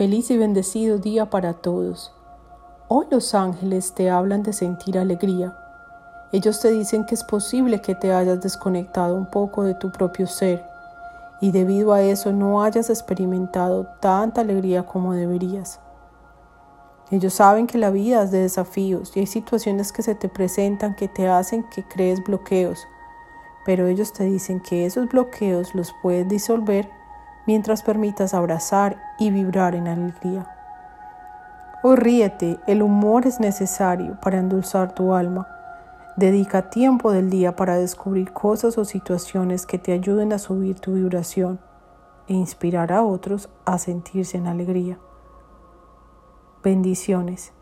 Feliz y bendecido día para todos. Hoy los ángeles te hablan de sentir alegría. Ellos te dicen que es posible que te hayas desconectado un poco de tu propio ser y debido a eso no hayas experimentado tanta alegría como deberías. Ellos saben que la vida es de desafíos y hay situaciones que se te presentan que te hacen que crees bloqueos, pero ellos te dicen que esos bloqueos los puedes disolver mientras permitas abrazar y vibrar en alegría. Hoy ríete, el humor es necesario para endulzar tu alma. Dedica tiempo del día para descubrir cosas o situaciones que te ayuden a subir tu vibración e inspirar a otros a sentirse en alegría. Bendiciones.